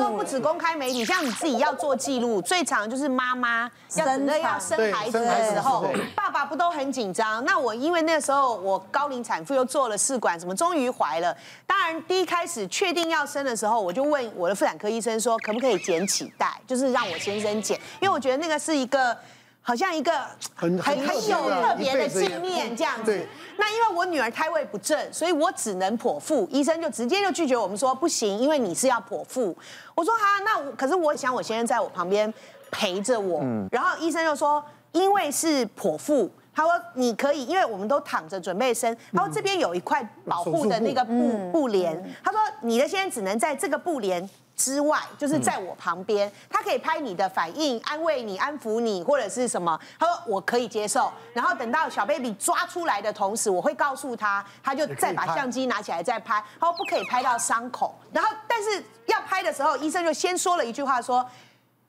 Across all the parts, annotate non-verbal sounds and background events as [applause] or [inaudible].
说不止公开媒体，像你自己要做记录，最常就是妈妈要准备要生孩子的时候，爸爸不都很紧张？那我因为那个时候我高龄产妇又做了试管，什么终于怀了。当然第一开始确定要生的时候，我就问我的妇产科医生说，可不可以剪脐带，就是让我先生剪，因为我觉得那个是一个。好像一个很很很有特别的纪念这样子。那因为我女儿胎位不正，所以我只能剖腹。医生就直接就拒绝我们说不行，因为你是要剖腹。我说哈，那可是我想我先生在我旁边陪着我。嗯然后医生就说，因为是剖腹，他说你可以，因为我们都躺着准备生。他说这边有一块保护的那个布布帘，他说你的先生只能在这个布帘。之外，就是在我旁边，他可以拍你的反应，安慰你、安抚你，或者是什么。他说我可以接受。然后等到小 baby 抓出来的同时，我会告诉他，他就再把相机拿起来再拍。他说不可以拍到伤口。然后，但是要拍的时候，医生就先说了一句话，说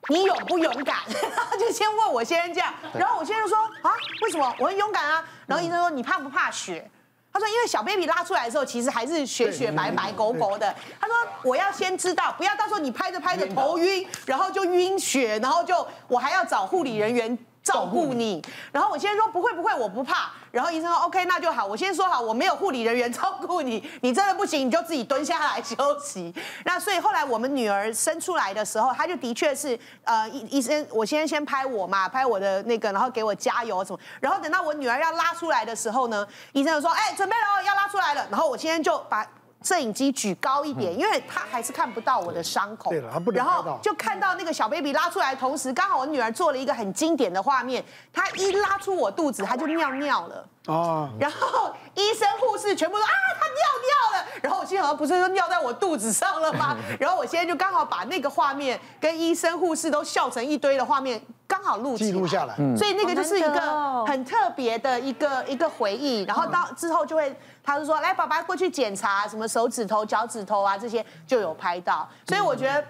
你勇不勇敢？[laughs] 然后就先问我先生这样。然后我先生说啊，为什么？我很勇敢啊。然后医生说你怕不怕血？他说：“因为小 baby 拉出来的时候，其实还是雪雪白白、狗狗的。”他说：“我要先知道，不要到时候你拍着拍着头晕，然后就晕血，然后就我还要找护理人员。”照顾你，然后我先说不会不会，我不怕。然后医生说 OK，那就好。我先说好，我没有护理人员照顾你，[laughs] 你真的不行，你就自己蹲下来休息。[laughs] 那所以后来我们女儿生出来的时候，她就的确是呃医医生，我先先拍我嘛，拍我的那个，然后给我加油什么。然后等到我女儿要拉出来的时候呢，医生就说哎准备了，要拉出来了。然后我今天就把。摄影机举高一点，因为他还是看不到我的伤口。对了，他不。然后就看到那个小 baby 拉出来，同时刚好我女儿做了一个很经典的画面，她一拉出我肚子，她就尿尿了。哦。然后医生护士全部说啊，她尿尿了。然后我心想，不是说尿在我肚子上了吗？[laughs] 然后我现在就刚好把那个画面跟医生护士都笑成一堆的画面刚好录记录下来。所以那个就是一个很特别的一个一个回忆。然后到之后就会。他就说：“来，爸爸过去检查，什么手指头、脚趾头啊，这些就有拍到。所以我觉得，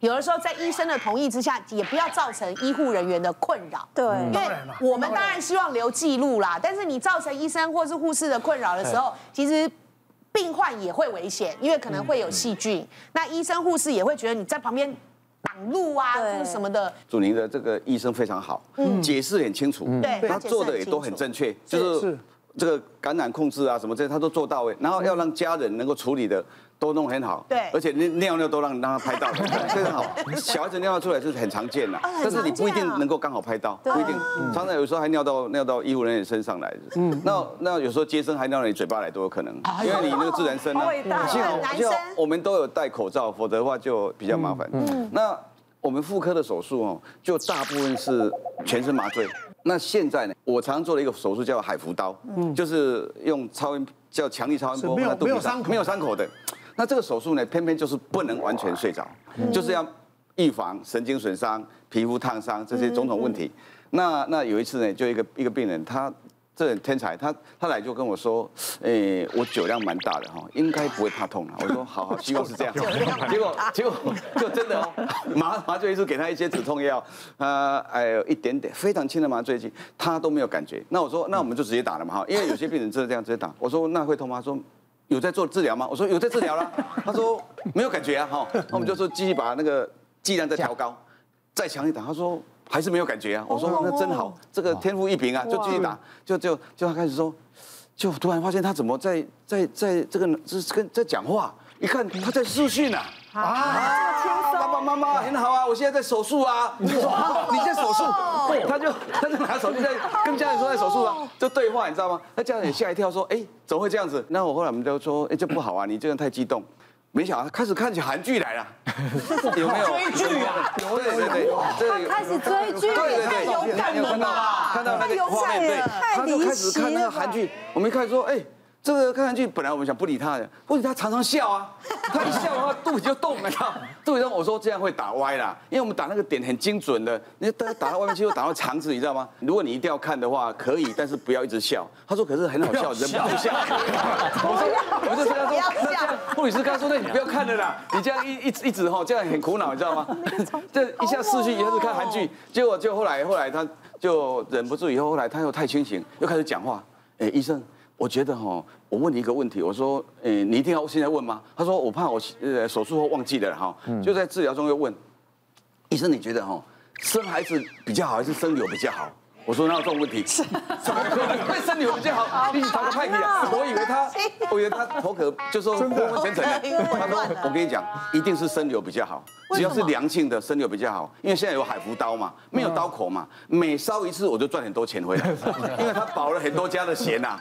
有的时候在医生的同意之下，也不要造成医护人员的困扰。对，因为我们当然希望留记录啦。但是你造成医生或是护士的困扰的时候，其实病患也会危险，因为可能会有细菌。那医生护士也会觉得你在旁边挡路啊，或者什么的。祖宁的这个医生非常好，解释很清楚，对，他做的也都很正确，就是。”这个感染控制啊，什么这些他都做到位，然后要让家人能够处理的都弄很好，对，而且那尿尿都让让他拍到，[laughs] 非常好。小孩子尿尿出来是很常见的，但是你不一定能够刚好拍到，不一定，常常有时候还尿到尿到医护人员身上来的，嗯，那那有时候接生还尿到你嘴巴来都有可能，因为你那个自然生啊，幸好幸好我们都有戴口罩，否则的话就比较麻烦。嗯，那我们妇科的手术哦，就大部分是全身麻醉。那现在呢？我常做了一个手术叫海扶刀，嗯，就是用超音叫强力超音波，没有没有伤口，没有伤口的。那这个手术呢，偏偏就是不能完全睡着，就是要预防神经损伤、皮肤烫伤这些种种问题。那那有一次呢，就一个一个病人他。这很天才，他他来就跟我说，诶，我酒量蛮大的哈，应该不会怕痛了。我说好 [laughs] 好，希望是这样。[laughs] 结果结果就真的哦，麻麻醉医师给他一些止痛药，呃，哎有一点点非常轻的麻醉剂，他都没有感觉。那我说那我们就直接打了嘛哈，因为有些病人真的这样直接打。我说那会痛吗？说有在做治疗吗？我说有在治疗了。[laughs] 他说没有感觉啊哈，那我们就说继续把那个剂量再调高，再强一点。他说。还是没有感觉啊！我说那真好，这个天赋异禀啊，就继续打，就就就他开始说，就突然发现他怎么在在在这个是跟在讲话，一看他在视讯啊啊！爸爸妈妈很好啊，我现在在手术啊！你说你在手术，他就他就拿手机在跟家人说在手术啊，就对话你知道吗？那家人也吓一跳说，哎，怎么会这样子？那我后来我们就说，哎，这不好啊，你这个太激动。没想到开始看起韩剧来了，[laughs] 有没有追剧啊？有对对对，他开始追剧，太勇敢了吧？看到那个画面，对，他就开始看那个韩剧。我们一开始说，哎。这个看上去本来我们想不理他的，或者他常常笑啊，[laughs] 他一笑的话肚子就动了，[laughs] 肚子动。我说这样会打歪啦，因为我们打那个点很精准的，你打打到外面去又打到肠子，你知道吗？如果你一定要看的话，可以，但是不要一直笑。他说可是很好笑，人不能笑。我说我就跟他说，那这样，护理师刚说，那你不要看了啦，你这样一一直一直吼，这样很苦恼，你知道吗？[laughs] 这一下视讯，一下子看韩剧，结果就后来后来他就忍不住，以后后来他又太清醒，又开始讲话。哎，医生。我觉得哈，我问你一个问题，我说，诶，你一定要现在问吗？他说，我怕我呃手术后忘记了哈，就在治疗中又问，医生你觉得哈，生孩子比较好还是生瘤比较好？我说哪有这种问题？怎么可能会生瘤比较好？你打个派题啊！我以为他，我以为他头壳就说昏昏沉沉的。他说，我跟你讲，一定是生瘤比较好。只要是良性的生瘤比较好，因为现在有海扶刀嘛，没有刀口嘛，每烧一次我就赚很多钱回来，[laughs] 因为他保了很多家的险呐。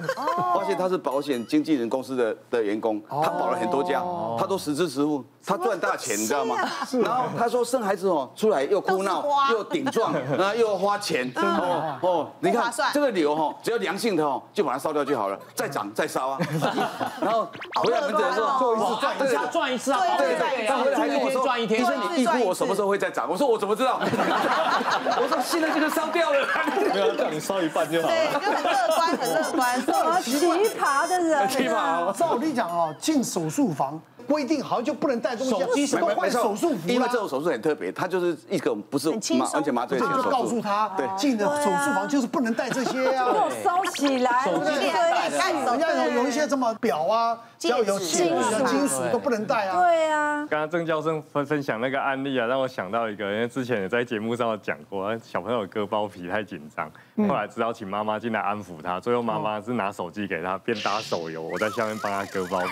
发现他是保险经纪人公司的的员工，他保了很多家，他都实支实付，他赚大钱，你知道吗？然后他说生孩子哦，出来又哭闹又顶撞，[laughs] 然后又要花钱哦哦，你看这个瘤哈，只要良性的哦，就把它烧掉就好了，再长再烧啊。[laughs] 然后回来门诊的时候做一次赚一次赚一次啊，对对，他回来还跟我说赚一天。你预估我什么时候会再涨？[laughs] 我说我怎么知道？[laughs] 我说现在这个烧掉了，[laughs] 没有叫你烧一半就好了。对，就很乐观，很乐观。奇葩的人，奇葩。照我跟你讲哦，进手术房。规定好像就不能带东西，手机什么换手术服，因为这种手术很特别，它就是一个不是麻完全麻醉的手术。就告诉他，对，进的手术房就是不能带这些啊，烧起来，手机人家有有一些什么表啊，要有金属金属都不能带啊。对啊。刚刚郑教授分分享那个案例啊，让我想到一个，因为之前也在节目上有讲过，小朋友割包皮太紧张，后来只好请妈妈进来安抚他，最后妈妈是拿手机给他，边打手游，我在下面帮他割包皮。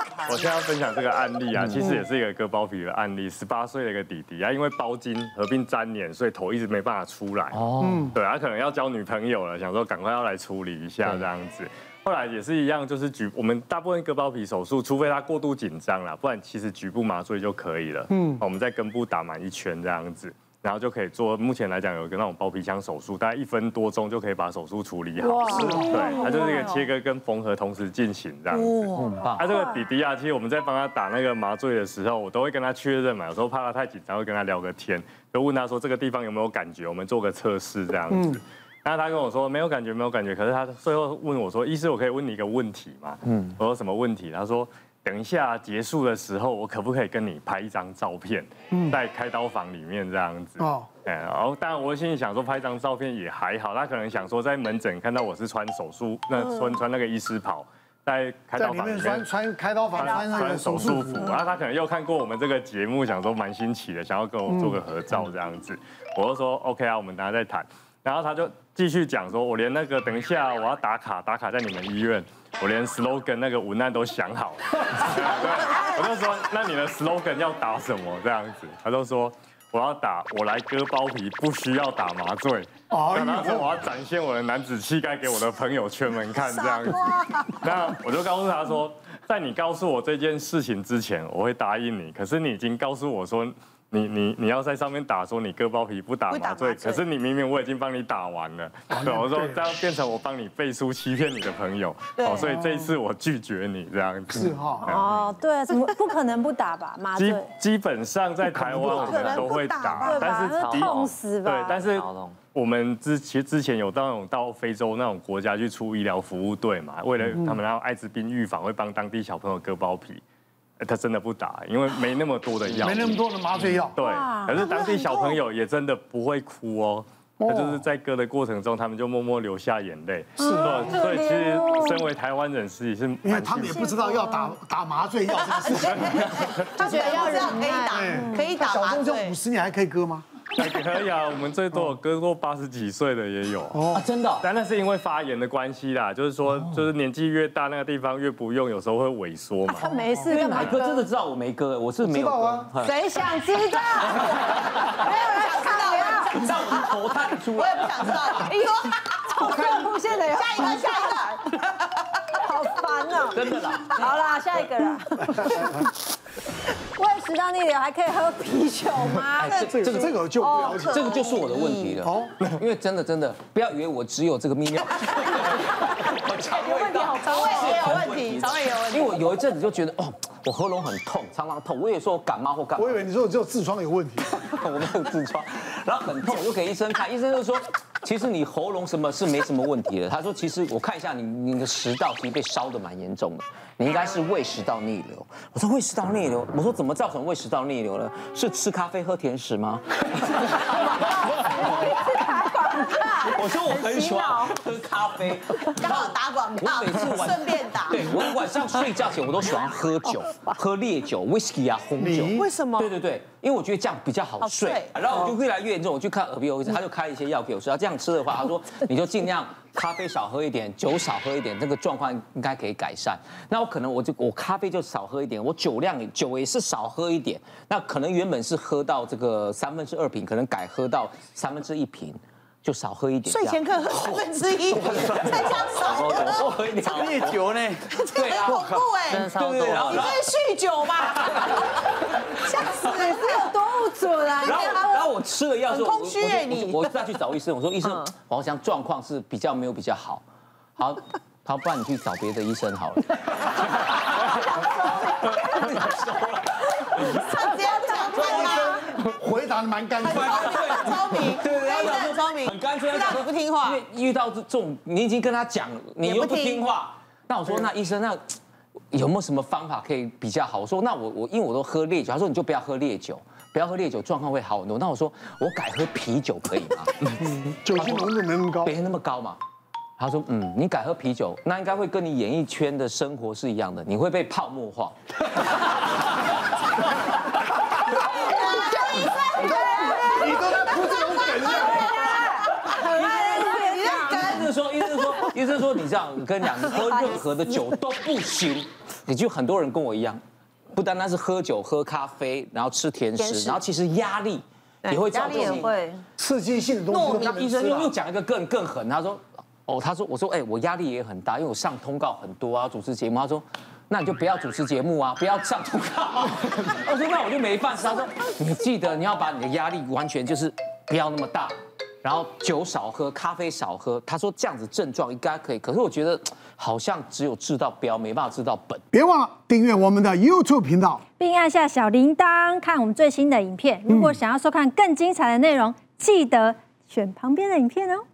[laughs] 我现在要分享这个案例啊，其实也是一个割包皮的案例。十八岁的一个弟弟啊，因为包茎合并粘连，所以头一直没办法出来。哦，对，他可能要交女朋友了，想说赶快要来处理一下这样子。后来也是一样，就是局我们大部分割包皮手术，除非他过度紧张了，不然其实局部麻醉就可以了。嗯，我们在根部打满一圈这样子。然后就可以做，目前来讲有一个那种包皮枪手术，大概一分多钟就可以把手术处理好。哇，对，它就是一个切割跟缝合同时进行这样子。很棒。他这个弟弟啊，其实我们在帮他打那个麻醉的时候，我都会跟他确认嘛，有时候怕他太紧张，会跟他聊个天，就问他说这个地方有没有感觉，我们做个测试这样子。然后他跟我说没有感觉，没有感觉。可是他最后问我说，医师，我可以问你一个问题吗？嗯。我说什么问题？他说。等一下结束的时候，我可不可以跟你拍一张照片，在开刀房里面这样子？哦，哎然后当然我心里想说，拍一张照片也还好。他可能想说，在门诊看到我是穿手术，那穿穿那个医师袍，在开刀房里面穿穿开刀房穿穿手术服。然后他可能又看过我们这个节目，想说蛮新奇的，想要跟我做个合照这样子。我就说 OK 啊，我们等下再谈。然后他就继续讲说，我连那个等一下我要打卡，打卡在你们医院。我连 slogan 那个文案都想好了，[laughs] 我就说，那你的 slogan 要打什么这样子？他就说，我要打我来割包皮不需要打麻醉，然后说我要展现我的男子气概给我的朋友圈们看这样子。那我就告诉他说，在你告诉我这件事情之前，我会答应你。可是你已经告诉我说。你你你要在上面打说你割包皮不打麻醉，可是你明明我已经帮你打完了，对，我说这样变成我帮你背书欺骗你的朋友，[laughs] 哦，所以这一次我拒绝你这样子。是哈，哦，对，怎么不可能不打吧？麻醉基本上在台湾我们都会打，但是痛死吧？对，但是我们之其实之前有到那种到非洲那种国家去出医疗服务队嘛，为了他们然后艾滋病预防会帮当地小朋友割包皮。他真的不打，因为没那么多的药，没那么多的麻醉药。对，可是当地小朋友也真的不会哭哦，他就是在割的过程中，他们就默默流下眼泪。是的，所以其实身为台湾人士也是，因为他们也不知道要打打麻醉药这个事情，[laughs] 他觉得要这样可以打，可以打麻醉。小中就五十年还可以割吗？可以啊，我们最多有割过八十几岁的也有哦，真的。但那是因为发炎的关系啦，就是说，就是年纪越大，那个地方越不用，有时候会萎缩嘛。他没事干嘛？哥真的知道我没割，我是没有啊。谁 [laughs] 想知道？没有人想知道呀。你知道我头探出来，我也不想知道。哎呦，从这部线的下一个，下一个，[laughs] 好烦哦。真的啦。好啦，下一个啦。[laughs] [laughs] 胃食道逆流还可以喝啤酒吗？这个这个这个就不了解，这个就是我的问题了。哦，因为真的真的，不要以为我只有这个泌尿。肠胃问题，肠胃也有问题，肠胃有问题。因为我有一阵子就觉得，哦，我喉咙很痛，常常痛。我也说我感冒或感冒。我以为你说我只有痔疮有问题。[laughs] [laughs] 我没有痔疮，然后很痛，我就给医生看，医生就说，其实你喉咙什么是没什么问题的。他说，其实我看一下你你的食道其实被烧的蛮严重的。你应该是胃食道逆流。我说胃食道逆流，我说怎么造成胃食道逆流呢？是吃咖啡喝甜食吗？[laughs] 我说我很喜欢喝咖啡，[laughs] 刚好打广告，我每次晚顺便打。对，我晚上睡觉前我都喜欢喝酒，喝烈酒、whisky 啊、红酒。为什么？对对对，因为我觉得这样比较好睡。然后我就越来越严重，我去看耳鼻喉医生，他就开一些药给我说，要这样吃的话，他说你就尽量咖啡少喝一点，酒少喝一点，这个状况应该可以改善。那我可能我就我咖啡就少喝一点，我酒量酒也是少喝一点。那可能原本是喝到这个三分之二瓶，可能改喝到三分之一瓶。就少喝一点，睡前可 [laughs] 喝三分之一，[laughs] 才叫少。喝。喝一点。烈酒呢？对啊，恐怖哎，对对，你这是酗酒吧？[laughs] 吓死你是有多不准啊！然后然后我吃了药之后，空虚哎你，我再去找医生，我说医生，我好像状况是比较没有比较好，好，他说不然你去找别的医生好了。他这样讲吗？回答的蛮干脆，聪明，对 [laughs] 对对，很聪明，很干脆。他不听话，因为遇到这种，你已经跟他讲，你又不听话，那我说那医生那有没有什么方法可以比较好？我说那我我因为我都喝烈酒，他说你就不要喝烈酒，不要喝烈酒，状况会好很多。那我说我改喝啤酒可以吗？[laughs] 酒精浓度没那么高，没那么高嘛。他说嗯，你改喝啤酒，那应该会跟你演艺圈的生活是一样的，你会被泡沫化。[laughs] 医生说：“你这样，我跟你讲，你喝任何的酒都不行。[laughs] 你就很多人跟我一样，不单单是喝酒、喝咖啡，然后吃甜食，然后其实压力也会造成刺激性的东西。那医生又又讲一个更更狠，他说：哦，他说，我说，哎，我压力也很大，因为我上通告很多啊，主持节目。他说，那你就不要主持节目啊，不要上通告。[laughs] 我说，那我就没饭吃。他说，你记得你要把你的压力完全就是不要那么大。”然后酒少喝，咖啡少喝。他说这样子症状应该可以，可是我觉得好像只有治到标，没办法治到本。别忘了订阅我们的 YouTube 频道，并按下小铃铛看我们最新的影片。如果想要收看更精彩的内容，记得选旁边的影片哦。